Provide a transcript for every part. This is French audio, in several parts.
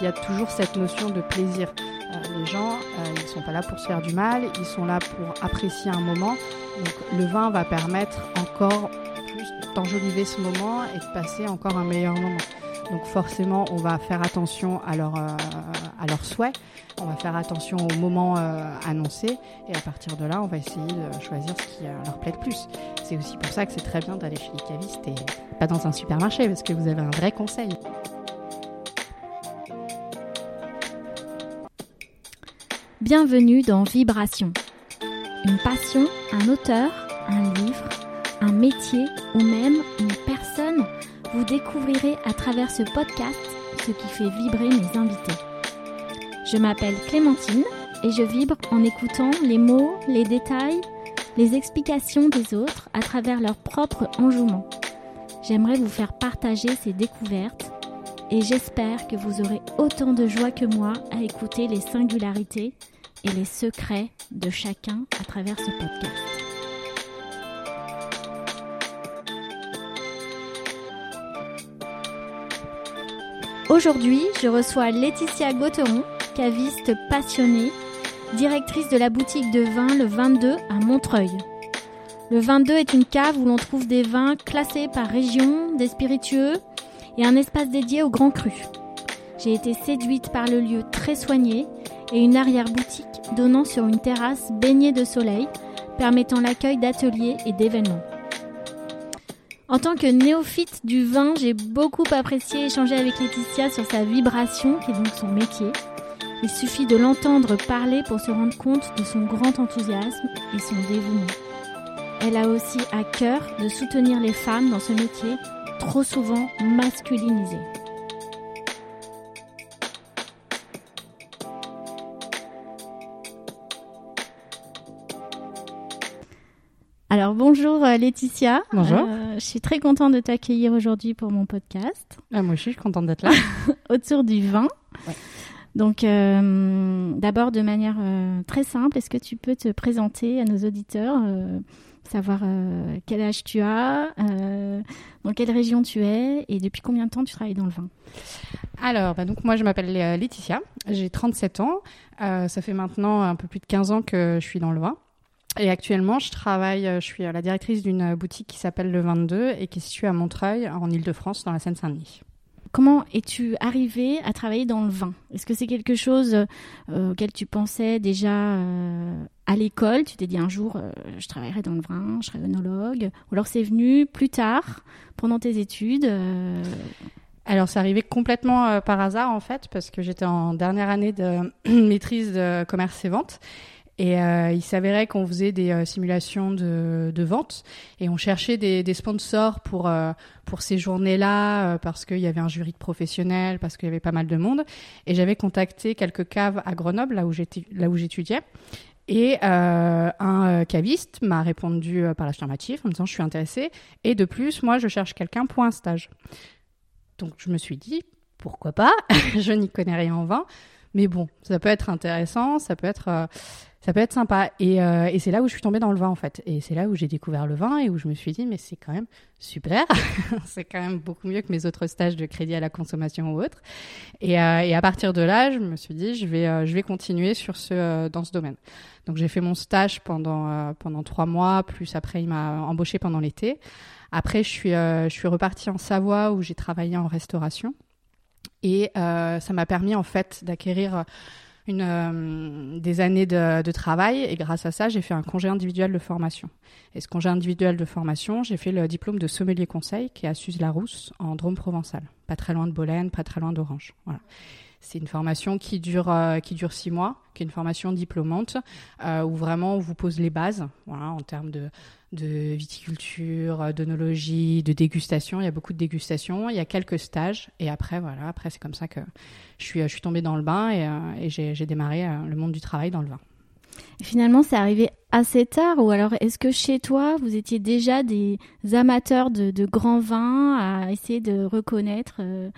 qu'il y a toujours cette notion de plaisir. les gens, ils ne sont pas là pour se faire du mal, ils sont là pour apprécier un moment. Donc le vin va permettre encore plus d'enjoliver ce moment et de passer encore un meilleur moment. Donc forcément, on va faire attention à, leur, à leurs souhaits, on va faire attention au moment annoncé et à partir de là, on va essayer de choisir ce qui leur plaît le plus. C'est aussi pour ça que c'est très bien d'aller chez les cavistes et pas dans un supermarché parce que vous avez un vrai conseil. Bienvenue dans Vibration. Une passion, un auteur, un livre, un métier ou même une personne, vous découvrirez à travers ce podcast ce qui fait vibrer mes invités. Je m'appelle Clémentine et je vibre en écoutant les mots, les détails, les explications des autres à travers leur propre enjouement. J'aimerais vous faire partager ces découvertes et j'espère que vous aurez autant de joie que moi à écouter les singularités et les secrets de chacun à travers ce podcast. Aujourd'hui, je reçois Laetitia Gauteron, caviste passionnée directrice de la boutique de vin Le 22 à Montreuil. Le 22 est une cave où l'on trouve des vins classés par région, des spiritueux et un espace dédié aux grands crus. J'ai été séduite par le lieu très soigné et une arrière-boutique donnant sur une terrasse baignée de soleil, permettant l'accueil d'ateliers et d'événements. En tant que néophyte du vin, j'ai beaucoup apprécié échanger avec Laetitia sur sa vibration, qui est donc son métier, il suffit de l'entendre parler pour se rendre compte de son grand enthousiasme et son dévouement. Elle a aussi à cœur de soutenir les femmes dans ce métier trop souvent masculinisé. Alors bonjour euh, Laetitia. Bonjour. Euh, je suis très contente de t'accueillir aujourd'hui pour mon podcast. Ah, moi aussi, je suis contente d'être là. Autour du vin. Donc, euh, d'abord, de manière euh, très simple, est-ce que tu peux te présenter à nos auditeurs, savoir quel âge tu as, dans quelle région tu es et depuis combien de temps tu travailles dans le vin? Alors, bah, donc moi, je m'appelle Laetitia, j'ai 37 ans. ça fait maintenant un peu plus de 15 ans que je suis dans le vin. Et actuellement, je travaille, je suis la directrice d'une boutique qui s'appelle Le 22 et qui est située à Montreuil, en Ile-de-France, dans la Seine-Saint-Denis. Comment es-tu arrivé à travailler dans le vin? Est-ce que c'est quelque chose euh, auquel tu pensais déjà euh, à l'école? Tu t'es dit un jour, euh, je travaillerai dans le vin, je serai œnologue Ou alors c'est venu plus tard, pendant tes études alors, c'est arrivé complètement par hasard en fait, parce que j'étais en dernière année de maîtrise de commerce et vente. Et euh, il s'avérait qu'on faisait des euh, simulations de, de, vente et on cherchait des, sponsors pour euh, pour ces journées-là parce qu'il y avait un jury de professionnels, parce qu'il y avait pas mal de monde. Et j'avais contacté quelques caves à Grenoble, là où j'étais, là où j'étudiais. Et un caviste m'a répondu par l'affirmative en me disant je suis intéressée. Et de plus, moi, je cherche quelqu'un pour un stage. Donc je me suis dit pourquoi pas? Je n'y connais rien en vin, mais bon, ça peut être intéressant, ça peut être ça peut être sympa. Et, euh, et c'est là où je suis tombée dans le vin, en fait. Et c'est là où j'ai découvert le vin et où je me suis dit, mais c'est quand même super. c'est quand même beaucoup mieux que mes autres stages de crédit à la consommation ou autre. Et, euh, et à partir de là, je me suis dit, je vais, euh, je vais continuer sur ce, dans ce domaine. Donc j'ai fait mon stage pendant, pendant trois mois, plus après il m'a embauché pendant l'été. Après, je suis, je suis repartie en Savoie où j'ai travaillé en restauration. Et ça m'a permis en fait d'acquérir euh, des années de, travail et grâce à ça, j'ai fait un congé individuel de formation. Et ce congé individuel de formation, j'ai fait le diplôme de sommelier conseil qui est à Suse-la-Rousse en Drôme provençal, pas très loin de Bolène, pas très loin d'Orange. Voilà. C'est une formation qui dure euh, qui dure six mois, qui est une formation diplômante euh, où vraiment on vous pose les bases, voilà, en termes de de viticulture, d'onologie, de dégustation. Il y a beaucoup de dégustation. Il y a quelques stages. Et après, voilà, après, c'est comme ça que je suis, je suis tombée dans le bain et, euh, j'ai démarré euh, le monde du travail dans le vin. Finalement, c'est arrivé assez tard ou alors est-ce que chez toi, vous étiez déjà des amateurs de, grands vins à essayer de reconnaître euh,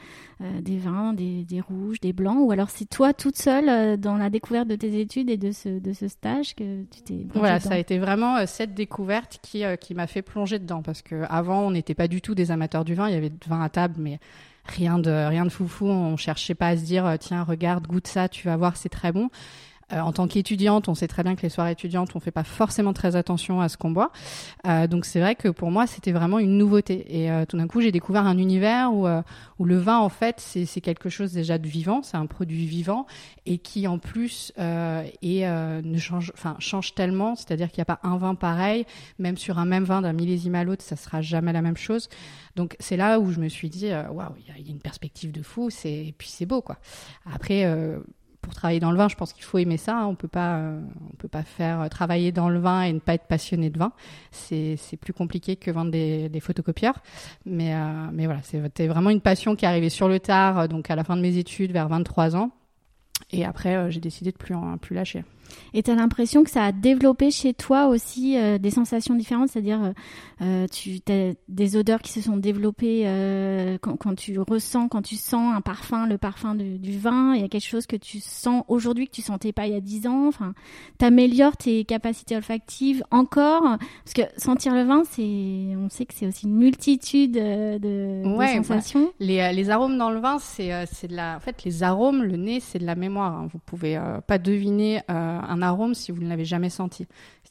euh, des vins, des, rouges, des blancs ou alors c'est toi toute seule euh, dans la découverte de tes études et de ce, de ce stage que tu t'es Voilà, ça a été vraiment cette découverte qui, qui m'a fait plonger dedans parce qu'avant, on n'était pas du tout des amateurs du vin, il y avait de vin à table mais rien de rien de foufou, on cherchait pas à se dire tiens, regarde, goûte ça, tu vas voir, c'est très bon. Euh, en tant qu'étudiante, on sait très bien que les soirées étudiantes, on fait pas forcément très attention à ce qu'on boit. Euh, donc c'est vrai que pour moi, c'était vraiment une nouveauté. Et euh, tout d'un coup, j'ai découvert un univers où, le vin, en fait, c'est quelque chose déjà de vivant, c'est un produit vivant et qui en plus est, ne change, enfin change tellement. C'est-à-dire qu'il n'y a pas un vin pareil, même sur un même vin d'un millésime à l'autre, ça sera jamais la même chose. Donc c'est là où je me suis dit, waouh, il y, a une perspective de fou. C'est et puis c'est beau quoi. Après pour travailler dans le vin, je pense qu'il faut aimer ça. Hein. On peut pas, euh, on peut pas faire euh, travailler dans le vin et ne pas être passionné de vin. C'est, plus compliqué que vendre des, photocopieurs. Mais, euh, mais voilà, c'était vraiment une passion qui est arrivée sur le tard, donc à la fin de mes études, vers 23 ans. Et après, j'ai décidé de plus, plus lâcher. Et tu as l'impression que ça a développé chez toi aussi euh, des sensations différentes, c'est-à-dire euh, euh, tu as des odeurs qui se sont développées quand, tu ressens, quand tu sens un parfum, le parfum du vin, il y a quelque chose que tu sens aujourd'hui que tu sentais pas il y a 10 ans. Enfin, améliores tes capacités olfactives encore, parce que sentir le vin, c'est, on sait que c'est aussi une multitude de, sensations. Les, les, arômes dans le vin, c'est, c'est de la, en fait, les arômes, le nez, c'est de la mémoire. Hein. Vous pouvez pas deviner un arôme si vous ne l'avez jamais senti.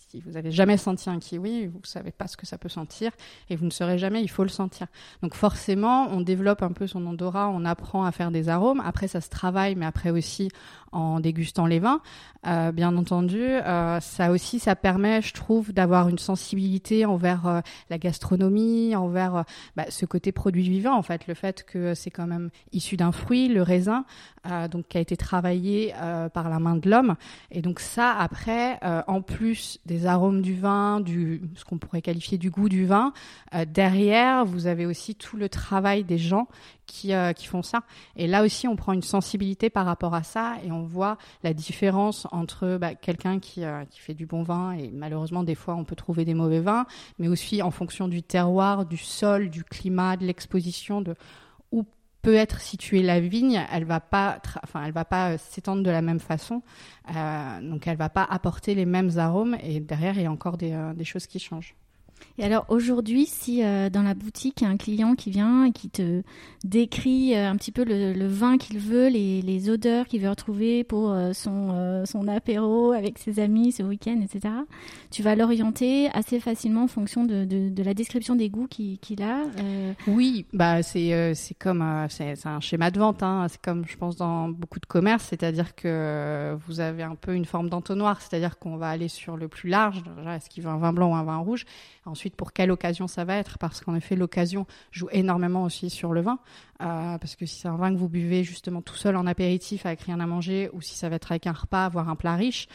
Si vous n'avez jamais senti un kiwi, vous ne savez pas ce que ça peut sentir et vous ne saurez jamais, il faut le sentir. Donc forcément, on développe un peu son odorat, on apprend à faire des arômes. Après, ça se travaille, mais après aussi en dégustant les vins. Euh, bien entendu, euh, ça aussi, ça permet, je trouve, d'avoir une sensibilité envers euh, la gastronomie, envers bah, ce côté produit vivant, en fait, le fait que c'est quand même issu d'un fruit, le raisin, donc qui a été travaillé par la main de l'homme. Et donc ça, après, en plus des arômes du vin, du, ce qu'on pourrait qualifier du goût du vin. Derrière, vous avez aussi tout le travail des gens qui, euh, qui font ça. Et là aussi, on prend une sensibilité par rapport à ça et on voit la différence entre bah, quelqu'un qui, euh, qui fait du bon vin et malheureusement, des fois, on peut trouver des mauvais vins, mais aussi en fonction du terroir, du sol, du climat, de l'exposition, de où peut être située la vigne, elle va pas, enfin, elle va pas euh, s'étendre de la même façon, donc elle va pas apporter les mêmes arômes. Et derrière, il y a encore des, des choses qui changent. Et alors aujourd'hui, si euh, dans la boutique, il y a un client qui vient et qui te décrit euh, un petit peu le, vin qu'il veut, les, odeurs qu'il veut retrouver pour euh, son, apéro avec ses amis ce week-end, etc., tu vas l'orienter assez facilement en fonction de, la description des goûts qu'il a. Oui, bah c'est c'est comme c'est un schéma de vente, hein. c'est comme je pense dans beaucoup de commerces, c'est-à-dire que vous avez un peu une forme d'entonnoir, c'est-à-dire qu'on va aller sur le plus large, est-ce qu'il veut un vin blanc ou un vin rouge? Ensuite, pour quelle occasion ça va être Parce qu'en effet, l'occasion joue énormément aussi sur le vin. Euh, parce que si c'est un vin que vous buvez justement tout seul en apéritif avec rien à manger, ou si ça va être avec un repas, voire un plat riche,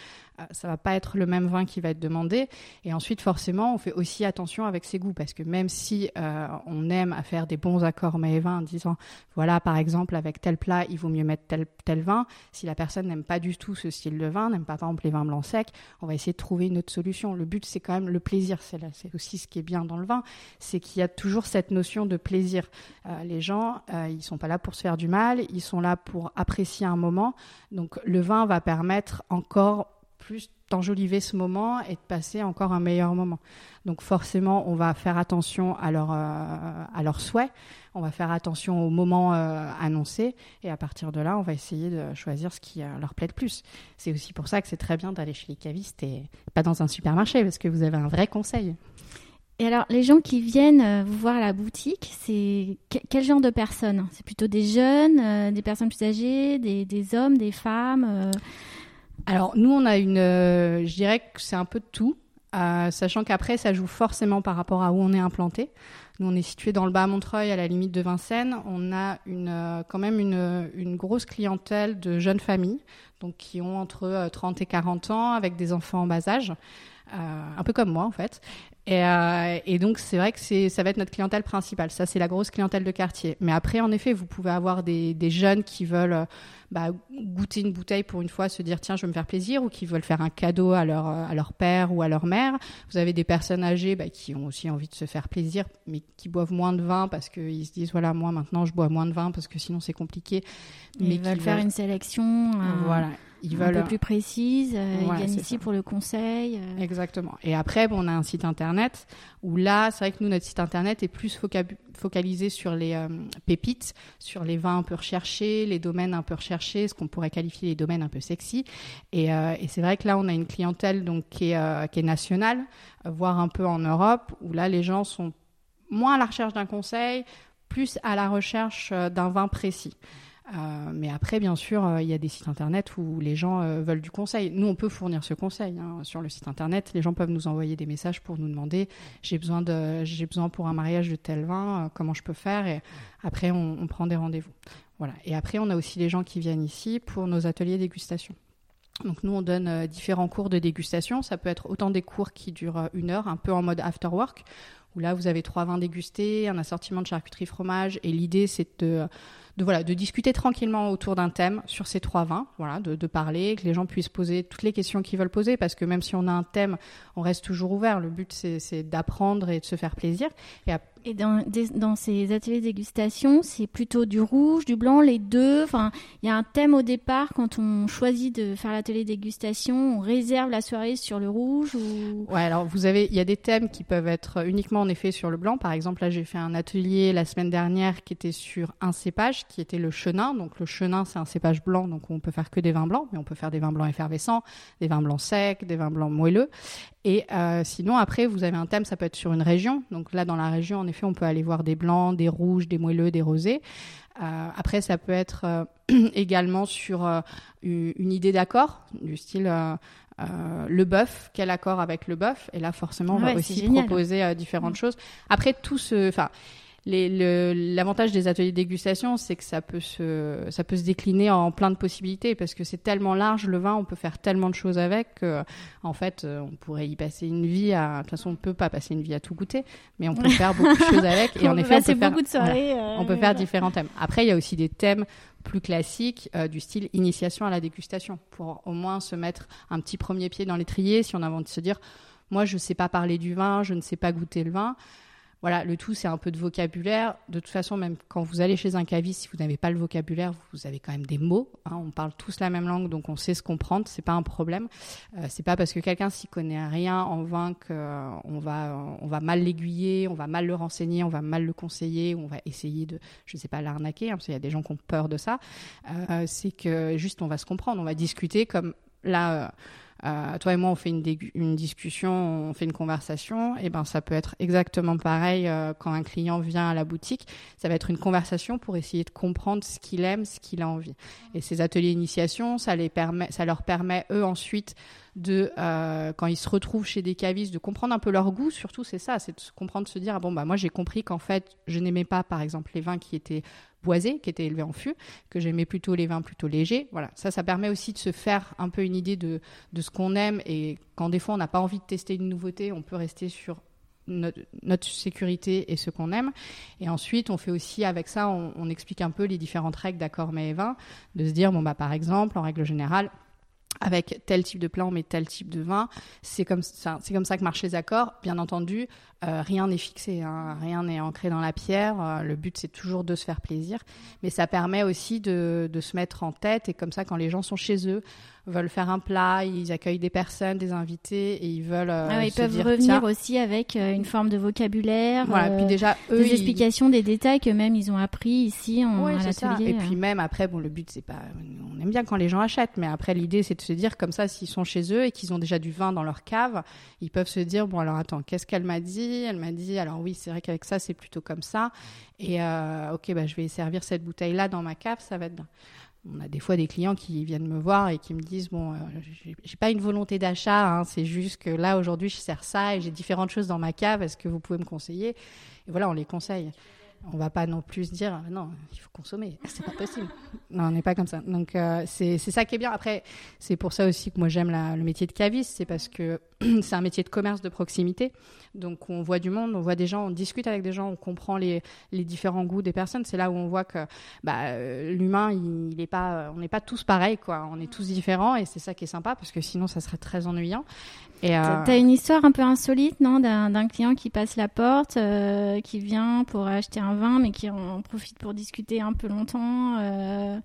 ça va pas être le même vin qui va être demandé. Et ensuite, forcément, on fait aussi attention avec ses goûts, parce que même si euh, on aime à faire des bons accords mets et vins en disant, voilà, par exemple, avec tel plat, il vaut mieux mettre tel, tel vin, si la personne n'aime pas du tout ce style de vin, n'aime pas par exemple les vins blancs secs, on va essayer de trouver une autre solution. Le but, c'est quand même le plaisir. C'est aussi ce qui est bien dans le vin, c'est qu'il y a toujours cette notion de plaisir. Euh, les gens, euh, ils sont pas là pour se faire du mal, ils sont là pour apprécier un moment. Donc le vin va permettre encore plus d'enjoliver ce moment et de passer encore un meilleur moment. Donc forcément, on va faire attention à leurs euh, à souhaits, on va faire attention au moment euh, annoncé et à partir de là, on va essayer de choisir ce qui leur plaît le plus. C'est aussi pour ça que c'est très bien d'aller chez les cavistes et pas dans un supermarché parce que vous avez un vrai conseil. Et alors, les gens qui viennent euh, vous voir à la boutique, c'est quel genre de personnes? C'est plutôt des jeunes, euh, des personnes plus âgées, des, hommes, des femmes euh? Alors, nous, on a une. je dirais que c'est un peu de tout, sachant qu'après, ça joue forcément par rapport à où on est implanté. Nous, on est situé dans le bas Montreuil, à la limite de Vincennes. On a une, quand même une, une grosse clientèle de jeunes familles, donc qui ont entre 30 et 40 ans, avec des enfants en bas âge. un peu comme moi en fait. Et, euh, et donc, c'est vrai que ça va être notre clientèle principale. Ça, c'est la grosse clientèle de quartier. Mais après, en effet, vous pouvez avoir des, des jeunes qui veulent euh, bah, goûter une bouteille pour une fois, se dire tiens, je veux me faire plaisir, ou qui veulent faire un cadeau à leur, à leur père ou à leur mère. Vous avez des personnes âgées bah, qui ont aussi envie de se faire plaisir, mais qui boivent moins de vin parce qu'ils se disent voilà, moi maintenant, je bois moins de vin parce que sinon c'est compliqué. mais ils veulent faire une sélection. Voilà ils un peu plus précise. Euh, ils viennent ici pour le conseil. Euh. Exactement. Et après, bon, on a un site internet où là, c'est vrai que nous, notre site internet est plus focalisé sur les euh, pépites, sur les vins un peu recherchés, les domaines un peu recherchés, ce qu'on pourrait qualifier les domaines un peu sexy. Et, et c'est vrai que là, on a une clientèle donc qui est, qui est nationale, voire un peu en Europe, où là, les gens sont moins à la recherche d'un conseil, plus à la recherche d'un vin précis. Euh, mais après, bien sûr, euh, il y a des sites internet où les gens euh, veulent du conseil. Nous, on peut fournir ce conseil hein. sur le site internet. Les gens peuvent nous envoyer des messages pour nous demander j'ai besoin de, besoin pour un mariage de tel vin, comment je peux faire? Et après, on, on prend des rendez-vous. Voilà. Et après, on a aussi les gens qui viennent ici pour nos ateliers dégustation. Donc nous, on donne différents cours de dégustation. Ça peut être autant des cours qui durent une heure, un peu en mode after work, où là, vous avez trois vins dégustés, un assortiment de charcuterie fromage. Et l'idée, c'est de de voilà, de discuter tranquillement autour d'un thème sur ces trois vins, voilà, de, de, parler, que les gens puissent poser toutes les questions qu'ils veulent poser, parce que même si on a un thème, on reste toujours ouvert. Le but c'est d'apprendre et de se faire plaisir. Et, et dans, dans, ces ateliers de dégustation, c'est plutôt du rouge, du blanc, les deux. Enfin, il y a un thème au départ quand on choisit de faire l'atelier dégustation, on réserve la soirée sur le rouge ou? Ouais, alors vous avez, il y a des thèmes qui peuvent être uniquement en effet sur le blanc. Par exemple, là j'ai fait un atelier la semaine dernière qui était sur un cépage qui était le chenin. Donc le chenin c'est un cépage blanc, donc on peut faire que des vins blancs, mais on peut faire des vins blancs effervescents, des vins blancs secs, des vins blancs moelleux. Et euh, sinon, après, vous avez un thème, ça peut être sur une région. Donc là, dans la région, en effet, on peut aller voir des blancs, des rouges, des moelleux, des rosés. Euh, après, ça peut être euh, également sur une idée d'accord, du style le bœuf, quel accord avec le bœuf? Et là, forcément, on va aussi proposer différentes mm. choses. Après, tout ce... Enfin, L'avantage des ateliers de dégustation, c'est que ça peut, se, ça peut se décliner en plein de possibilités parce que c'est tellement large le vin, on peut faire tellement de choses avec que, en fait, euh, on pourrait y passer une vie à. De toute façon, on ne peut pas passer une vie à tout goûter, mais on peut faire beaucoup de choses avec. Et en effet, on peut, faire, de soirées, on peut faire différents thèmes. Après, il y a aussi des thèmes plus classiques euh, du style initiation à la dégustation pour au moins se mettre un petit premier pied dans l'étrier si on a envie de se dire moi je ne sais pas parler du vin, je ne sais pas goûter le vin. Voilà, le tout, c'est un peu de vocabulaire. De toute façon, même quand vous allez chez un caviste, si vous n'avez pas le vocabulaire, vous avez quand même des mots. Hein. on parle tous la même langue, donc on sait se comprendre. C'est pas un problème. Euh, c'est pas parce que quelqu'un s'y connaît rien en vin qu'on euh, va, on va mal l'aiguiller, on va mal le renseigner, on va mal le conseiller, on va essayer de, je sais pas, l'arnaquer, hein, parce qu'il y a des gens qui ont peur de ça. Euh, c'est que juste, on va se comprendre, on va discuter comme là. Euh, toi et moi, on fait une, discussion, on fait une conversation, et ben ça peut être exactement pareil euh, quand un client vient à la boutique. Ça va être une conversation pour essayer de comprendre ce qu'il aime, ce qu'il a envie. Et ces ateliers d'initiation, ça ça leur permet eux ensuite de euh, quand ils se retrouvent chez des cavistes de comprendre un peu leur goût surtout c'est ça c'est de comprendre de se dire ah bon bah moi j'ai compris qu'en fait je n'aimais pas par exemple les vins qui étaient boisés qui étaient élevés en fût que j'aimais plutôt les vins plutôt légers. Voilà. Ça ça permet aussi de se faire un peu une idée de, de ce qu'on aime. Et quand des fois on n'a pas envie de tester une nouveauté on peut rester sur notre, sécurité et ce qu'on aime. Et ensuite, on fait aussi avec ça, on, on explique un peu les différentes règles d'accord mais et vin, de se dire, bon, bah, par exemple, en règle générale, avec tel type de plat, on met tel type de vin. C'est comme ça, c'est comme ça que marchent les accords. Bien entendu, euh, rien n'est fixé, hein. rien n'est ancré dans la pierre. Euh, le but, c'est toujours de se faire plaisir, mais ça permet aussi de, de, se mettre en tête. Et comme ça, quand les gens sont chez eux, veulent faire un plat, ils accueillent des personnes, des invités, et ils veulent. Euh, ah ils peuvent revenir aussi avec une forme de vocabulaire. Voilà, puis déjà eux, des explications, des détails que même ils ont appris ici en ouais, à l'atelier. Et puis même après, bon, le but c'est pas, on aime bien quand les gens achètent, mais après l'idée c'est de se dire comme ça, s'ils sont chez eux et qu'ils ont déjà du vin dans leur cave, ils peuvent se dire bon alors attends, qu'est-ce qu'elle m'a dit? Elle m'a dit alors oui, c'est vrai qu'avec ça c'est plutôt comme ça. Et euh, ok, bah je vais servir cette bouteille là dans ma cave, ça va être bien on a des fois des clients qui viennent me voir et qui me disent bon, euh, j'ai pas une volonté d'achat, hein, c'est juste que là aujourd'hui je sers ça et j'ai différentes choses dans ma cave. Est-ce que vous pouvez me conseiller? Et voilà, on les conseille. On va pas non plus dire ah, non, il faut consommer, c'est pas possible. non, on n'est pas comme ça. Donc euh, c'est ça qui est bien. Après, c'est pour ça aussi que moi j'aime le métier de caviste, c'est parce que c'est un métier de commerce de proximité. Donc on voit du monde, on voit des gens, on discute avec des gens, on comprend les, les différents goûts des personnes. C'est là où on voit que bah, euh, l'humain, il, pas, on n'est pas tous pareils, quoi. On est tous différents et c'est ça qui est sympa parce que sinon ça serait très ennuyant. Et euh... T'as une histoire un peu insolite, non, d'un client qui passe la porte, euh, qui vient pour acheter un vin, mais qui en profite pour discuter un peu longtemps. Euh...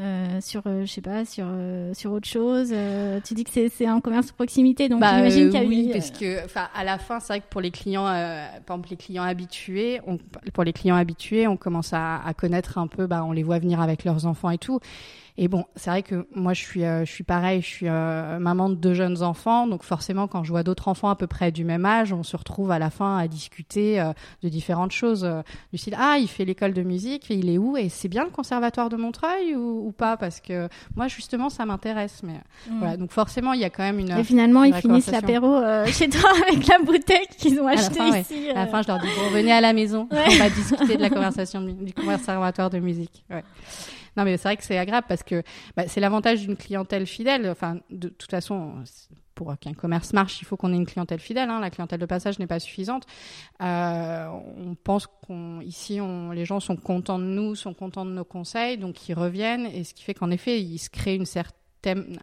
Euh, sur, euh, je sais pas, sur euh, sur autre chose. Euh, tu dis que c'est c'est un commerce de proximité, donc bah, j'imagine qu'il y a oui, parce que, enfin, à la fin, c'est vrai que pour les clients, par exemple les clients habitués, on, pour les clients habitués, on commence à, à connaître un peu, bah, on les voit venir avec leurs enfants et tout. Et bon, c'est vrai que moi, je suis, euh, je suis pareil, je suis euh, maman de deux jeunes enfants, donc forcément, quand je vois d'autres enfants à peu près du même âge, on se retrouve à la fin à discuter euh, de différentes choses. du style, ah, il fait l'école de musique, il est où? Et c'est bien le conservatoire de Montreuil ou, ou pas? Parce que moi, justement, ça m'intéresse. Mais mm. voilà, donc forcément, il y a quand même une. Et finalement, ils finissent l'apéro chez toi avec la bouteille qu'ils ont achetée ici. À la fin, je leur dis, bon, venez à la maison, on va discuter de la conversation du conservatoire de musique. Ouais. Non, mais c'est vrai que c'est agréable parce que bah, c'est l'avantage d'une clientèle fidèle. Enfin, de, toute façon, pour qu'un commerce marche, il faut qu'on ait une clientèle fidèle. Hein. La clientèle de passage n'est pas suffisante. Euh, on pense qu'ici, les gens sont contents de nous, sont contents de nos conseils, donc ils reviennent. Et ce qui fait qu'en effet, il se crée une certaine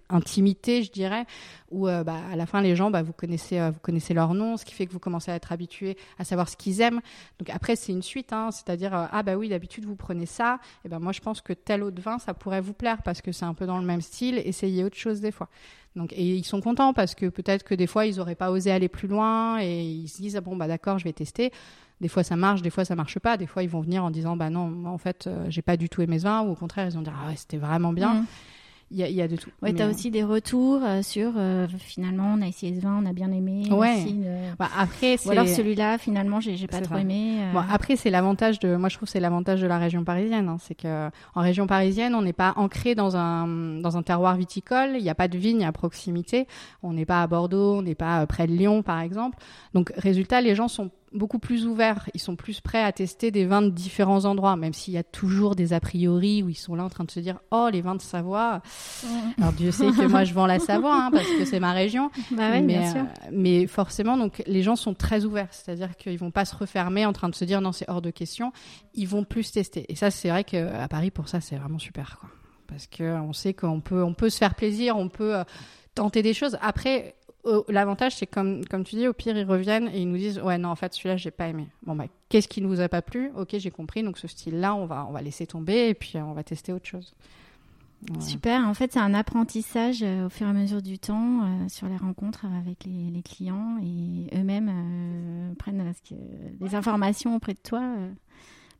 intimité, je dirais, où euh, bah, à la fin les gens, bah, vous connaissez, euh, vous connaissez leur nom, ce qui fait que vous commencez à être habitué à savoir ce qu'ils aiment. Donc après c'est une suite, hein, c'est-à-dire euh, ah bah oui d'habitude vous prenez ça, et ben moi je pense que tel autre vin ça pourrait vous plaire parce que c'est un peu dans le même style. Essayez autre chose des fois. Donc et ils sont contents parce que peut-être que des fois ils n'auraient pas osé aller plus loin et ils se disent ah bon bah d'accord je vais tester. Des fois ça marche, des fois ça marche pas. Des fois ils vont venir en disant bah non en fait j'ai pas du tout aimé ce vin ou au contraire ils vont dire ah ouais c'était vraiment bien. Mmh il y, y a, de tout. Ouais, tu as aussi des retours euh, sur euh, finalement on a essayé ce vin, on a bien aimé. Ouais. Bah, après, Ou alors celui-là, finalement, j'ai pas trop aimé. Euh. Bon, après, c'est l'avantage de, moi je trouve c'est l'avantage de la région parisienne, hein. c'est que en région parisienne, on n'est pas ancré dans un dans un terroir viticole, il n'y a pas de vigne à proximité, on n'est pas à Bordeaux, on n'est pas près de Lyon par exemple. Donc résultat, les gens sont beaucoup plus ouverts, ils sont plus prêts à tester des vins de différents endroits, même s'il y a toujours des a priori où ils sont là en train de se dire oh les vins de Savoie. Alors Dieu sait que moi je vends la Savoie hein, parce que c'est ma région, bah oui, mais, bien sûr. Euh, mais forcément donc les gens sont très ouverts, c'est-à-dire qu'ils vont pas se refermer en train de se dire non c'est hors de question, ils vont plus tester. Et ça c'est vrai qu'à Paris pour ça c'est vraiment super quoi, parce que on sait qu'on peut on peut se faire plaisir, on peut euh, tenter des choses. Après L'avantage, c'est comme, comme tu dis, au pire, ils reviennent et ils nous disent Ouais, non, en fait, celui-là, j'ai pas aimé. Bon, bah, qu'est-ce qui ne vous a pas plu? Ok, j'ai compris. Donc, ce style-là, on va, on va laisser tomber et puis on va tester autre chose. Super. En fait, c'est un apprentissage euh, au fur et à mesure du temps euh, sur les rencontres avec les, les clients et eux-mêmes euh, prennent les informations auprès de toi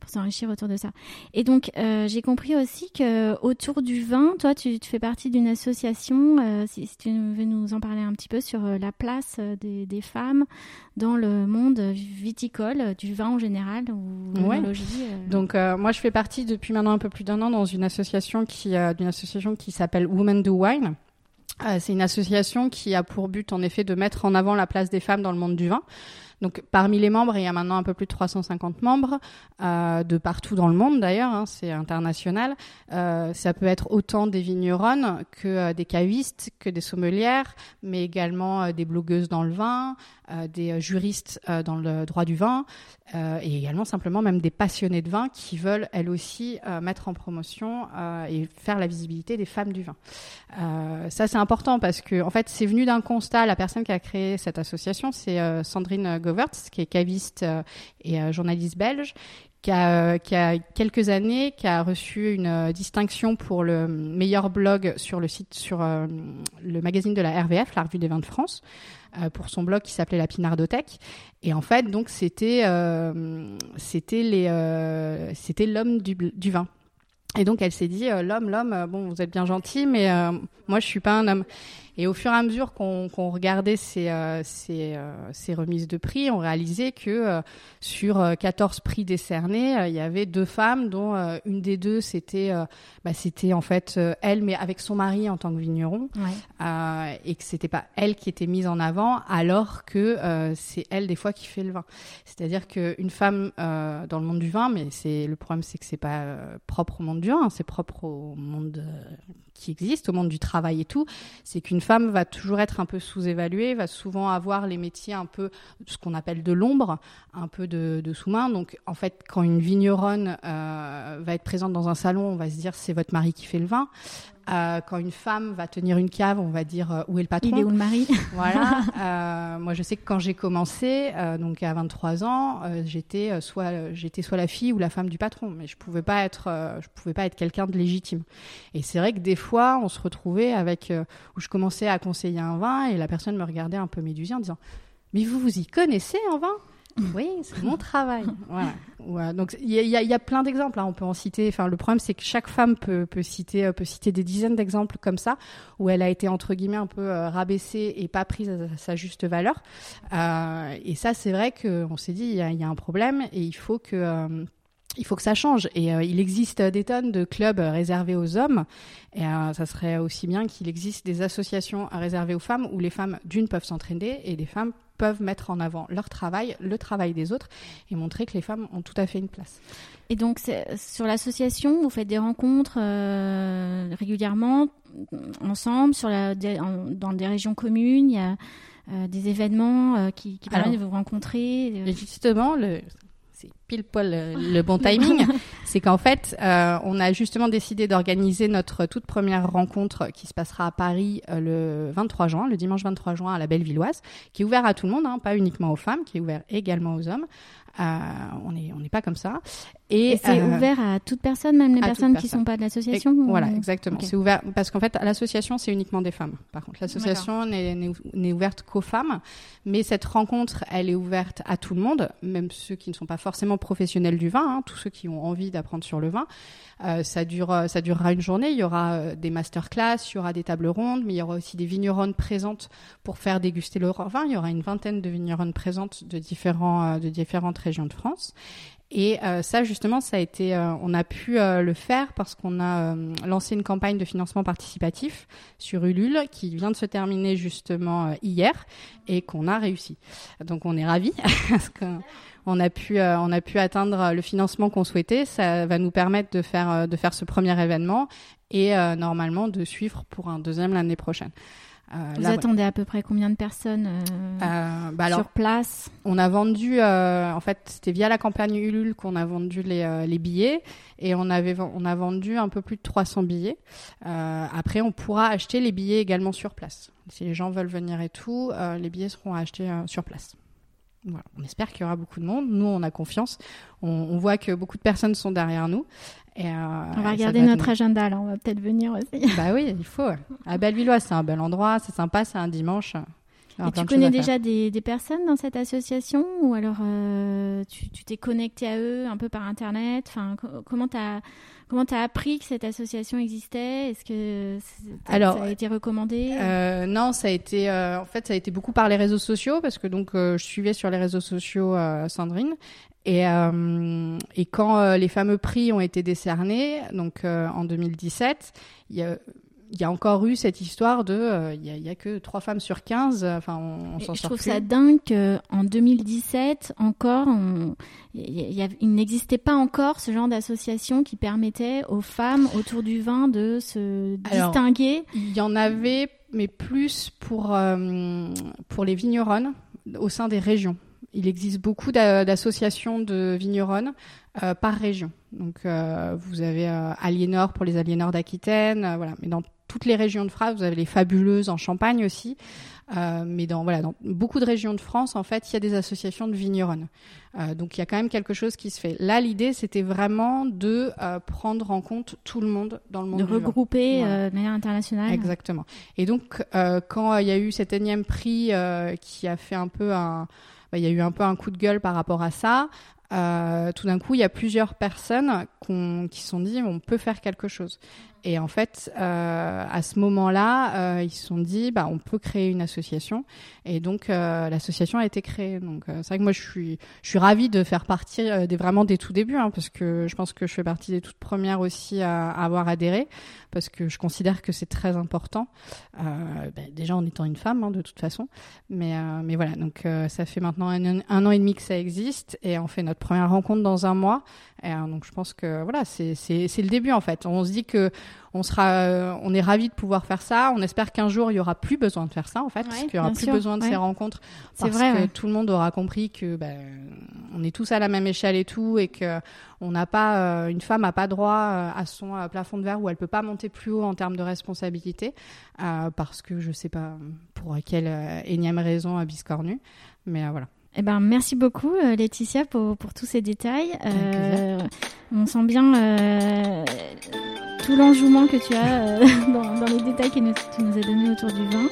pour s'enrichir autour de ça. Et donc, euh, j'ai compris aussi que autour du vin, toi, tu, fais partie d'une association. Euh, si, tu veux nous en parler un petit peu sur euh, la place des, femmes dans le monde viticole, du vin en général ou l'œnologie. Donc, moi, je fais partie depuis maintenant un peu plus d'un an dans une association qui, d'une association qui s'appelle Women Do Wine. c'est une association qui a pour but, en effet, de mettre en avant la place des femmes dans le monde du vin. Donc parmi les membres, il y a maintenant un peu plus de 350 membres euh, de partout dans le monde d'ailleurs, hein, c'est international. Euh, ça peut être autant des vigneronnes que euh, des cavistes, que des sommelières, mais également des blogueuses dans le vin, des juristes dans le droit du vin, et également simplement même des passionnés de vin qui veulent elles aussi mettre en promotion et faire la visibilité des femmes du vin. ça c'est important parce que en fait c'est venu d'un constat. La personne qui a créé cette association, c'est Sandrine qui est caviste euh, et euh, journaliste belge, qui a, qui a, quelques années, qui a reçu une euh, distinction pour le meilleur blog sur le site, sur le magazine de la RVF, la Revue des Vins de France, pour son blog qui s'appelait la Pinardothèque. Et en fait, donc c'était c'était les c'était l'homme du, du, vin. Et donc elle s'est dit l'homme, l'homme, bon vous êtes bien gentil, mais moi je suis pas un homme. Et au fur et à mesure qu'on regardait ces, euh, ces, euh, ces, remises de prix, on réalisait que euh, sur 14 prix décernés, il y avait deux femmes, dont une des deux, c'était bah, en fait elle, mais avec son mari en tant que vigneron, ouais. et que c'était pas elle qui était mise en avant, alors que c'est elle des fois qui fait le vin. C'est-à-dire qu'une femme dans le monde du vin, mais c'est le problème, c'est que c'est pas propre au monde du vin, c'est propre au monde qui existe, au monde du travail et tout, c'est qu'une femme va toujours être un peu sous-évaluée, va souvent avoir les métiers un peu ce qu'on appelle de l'ombre, un peu de, sous-main. Donc en fait, quand une vigneronne euh, va être présente dans un salon, on va se dire c'est votre mari qui fait le vin. Euh, quand une femme va tenir une cave, on va dire euh, où est le patron Il est où le mari? Voilà. Euh, moi, je sais que quand j'ai commencé, donc à 23 ans, j'étais soit j'étais soit la fille ou la femme du patron, mais je pouvais pas être je pouvais pas être quelqu'un de légitime. Et c'est vrai que des fois, on se retrouvait avec où je commençais à conseiller un vin et la personne me regardait un peu médusée en disant mais vous vous y connaissez en vin? oui, c'est mon travail. voilà. Donc il y, y, a plein d'exemples. Hein. On peut en citer. Enfin, le problème c'est que chaque femme peut, peut citer euh, peut citer des dizaines d'exemples comme ça où elle a été entre guillemets un peu euh, rabaissée et pas prise à sa juste valeur. Euh, et ça, c'est vrai qu'on s'est dit il y, y, a un problème et il faut que euh, il faut que ça change. Et euh, il existe des tonnes de clubs réservés aux hommes. Et euh, ça serait aussi bien qu'il existe des associations réservées aux femmes où les femmes, d'une, peuvent s'entraîner et les femmes peuvent mettre en avant leur travail, le travail des autres et montrer que les femmes ont tout à fait une place. Et donc, sur l'association, vous faites des rencontres euh, régulièrement, ensemble, sur la, dans des régions communes. Il y a des événements qui, qui permettent de vous rencontrer. Justement, le, c'est pile poil le, bon timing, c'est qu'en fait, euh, on a justement décidé d'organiser notre toute première rencontre qui se passera à Paris euh, le 23 juin, le dimanche 23 juin à la Bellevilloise, qui est ouvert à tout le monde, hein, pas uniquement aux femmes, qui est ouvert également aux hommes. Euh, on n'est on n'est pas comme ça. Et, c'est euh, ouvert à toute personne, même les personnes qui ne sont pas de l'association Voilà, exactement. C'est ouvert parce qu'en fait, l'association, c'est uniquement des femmes. Par contre, l'association n'est ouverte qu'aux femmes. Mais cette rencontre, elle est ouverte à tout le monde, même ceux qui ne sont pas forcément professionnels du vin, hein, tous ceux qui ont envie d'apprendre sur le vin. Euh, ça, dure, ça durera une journée. Il y aura euh, des masterclass, il y aura des tables rondes, mais il y aura aussi des vigneronnes présentes pour faire déguster le vin. Il y aura une vingtaine de vigneronnes présentes de, différents, de différentes régions de France. Et euh, ça, justement, ça a été, euh, on a pu euh, le faire parce qu'on a lancé une campagne de financement participatif sur Ulule qui vient de se terminer justement hier et qu'on a réussi. Donc, on est ravis parce qu'on a pu, on a pu atteindre le financement qu'on souhaitait. Ça va nous permettre de faire, de faire ce premier événement et normalement de suivre pour un deuxième l'année prochaine. Euh, Vous attendez à peu près combien de personnes euh, euh, bah sur place? On a vendu, en fait, c'était via la campagne Ulule qu'on a vendu les, les, billets et on, avait, on a vendu un peu plus de 300 billets. après, on pourra acheter les billets également sur place. Si les gens veulent venir et tout, les billets seront achetés sur place. Voilà. On espère qu'il y aura beaucoup de monde. Nous, on a confiance. On, on, voit que beaucoup de personnes sont derrière nous. Et, euh, on va regarder notre agenda, là. On va peut-être venir aussi. bah oui, il faut. À Bellevilloise, c'est un bel endroit. C'est sympa. C'est un dimanche. Et tu connais déjà des, des, personnes dans cette association ou alors euh, tu t'es connecté à eux un peu par internet? Enfin comment t'as comment as appris que cette association existait? Est-ce que alors, ça a été recommandé? euh, non ça a été euh, en fait ça a été beaucoup par les réseaux sociaux parce que donc je suivais sur les réseaux sociaux Sandrine et, et quand les fameux prix ont été décernés, donc en 2017, il y a, il y a encore eu cette histoire de euh, il y, a que trois femmes sur 15 euh, enfin on, s'en sort je trouve ça dingue qu'en 2017 encore il, n'existait pas encore ce genre d'association qui permettait aux femmes autour du vin de se distinguer. il y en avait mais plus pour euh, pour les vigneronnes au sein des régions il existe beaucoup d'associations de vigneronnes par région. Donc, vous avez Aliénor pour les Aliénors d'Aquitaine, voilà. Mais dans toutes les régions de France. Vous avez les fabuleuses en Champagne aussi. Euh, mais dans, voilà, dans beaucoup de régions de France, en fait, il y a des associations de vigneronnes. Euh, donc il y a quand même quelque chose qui se fait. Là, l'idée, c'était vraiment de euh, prendre en compte tout le monde dans le monde. De regrouper de manière internationale. Exactement. Et donc, quand il y a eu cet énième prix qui a fait un peu un. Bah, il y a eu un peu un coup de gueule par rapport à ça. tout d'un coup, il y a plusieurs personnes qui se sont dit on peut faire quelque chose. Et en fait, euh, à ce moment-là, euh, ils se sont dit, bah, on peut créer une association. Et donc, euh, l'association a été créée. Donc, euh, c'est vrai que moi, je suis, je suis ravie de faire partie euh, des vraiment des tout débuts, hein, parce que je pense que je fais partie des toutes premières aussi à, à avoir adhéré, parce que je considère que c'est très important. Bah, déjà en étant une femme, hein, de toute façon. Mais, mais voilà. Donc, ça fait maintenant un, un, an et demi que ça existe, et on fait notre première rencontre dans un mois. Et, donc, je pense que voilà, c'est le début en fait. On se dit que on sera, euh, on est ravi de pouvoir faire ça. On espère qu'un jour il y aura plus besoin de faire ça en fait, parce qu'il y aura plus besoin de ces rencontres, parce vrai, que tout le monde aura compris que ben, on est tous à la même échelle et tout, et que on n'a pas, euh, une femme n'a pas droit euh, à son plafond de verre où elle peut pas monter plus haut en termes de responsabilité, parce que je sais pas pour quelle énième raison à biscornu, mais voilà. Eh ben, merci beaucoup, Laetitia, pour, pour tous ces détails. on sent bien tout l'enjouement que tu as euh, dans, les détails que tu nous as donnés autour du vin.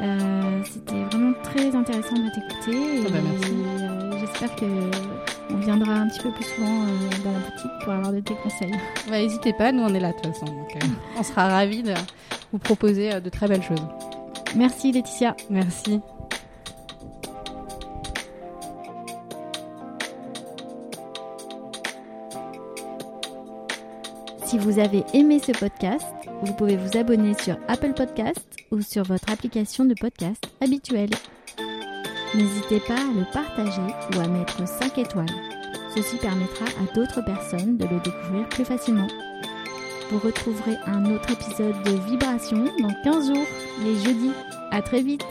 Euh, c'était vraiment très intéressant de t'écouter. Ah bah, euh, j'espère que on viendra un petit peu plus souvent dans la boutique pour avoir de tes conseils. N'hésitez pas, nous on est là de toute façon. on sera ravis de vous proposer de très belles choses. Merci Laetitia. Merci. Si vous avez aimé ce podcast, vous pouvez vous abonner sur Apple Podcast ou sur votre application de podcast habituelle. N'hésitez pas à le partager ou à mettre 5 étoiles. Ceci permettra à d'autres personnes de le découvrir plus facilement. Vous retrouverez un autre épisode de Vibration dans 15 jours, les jeudis. À très vite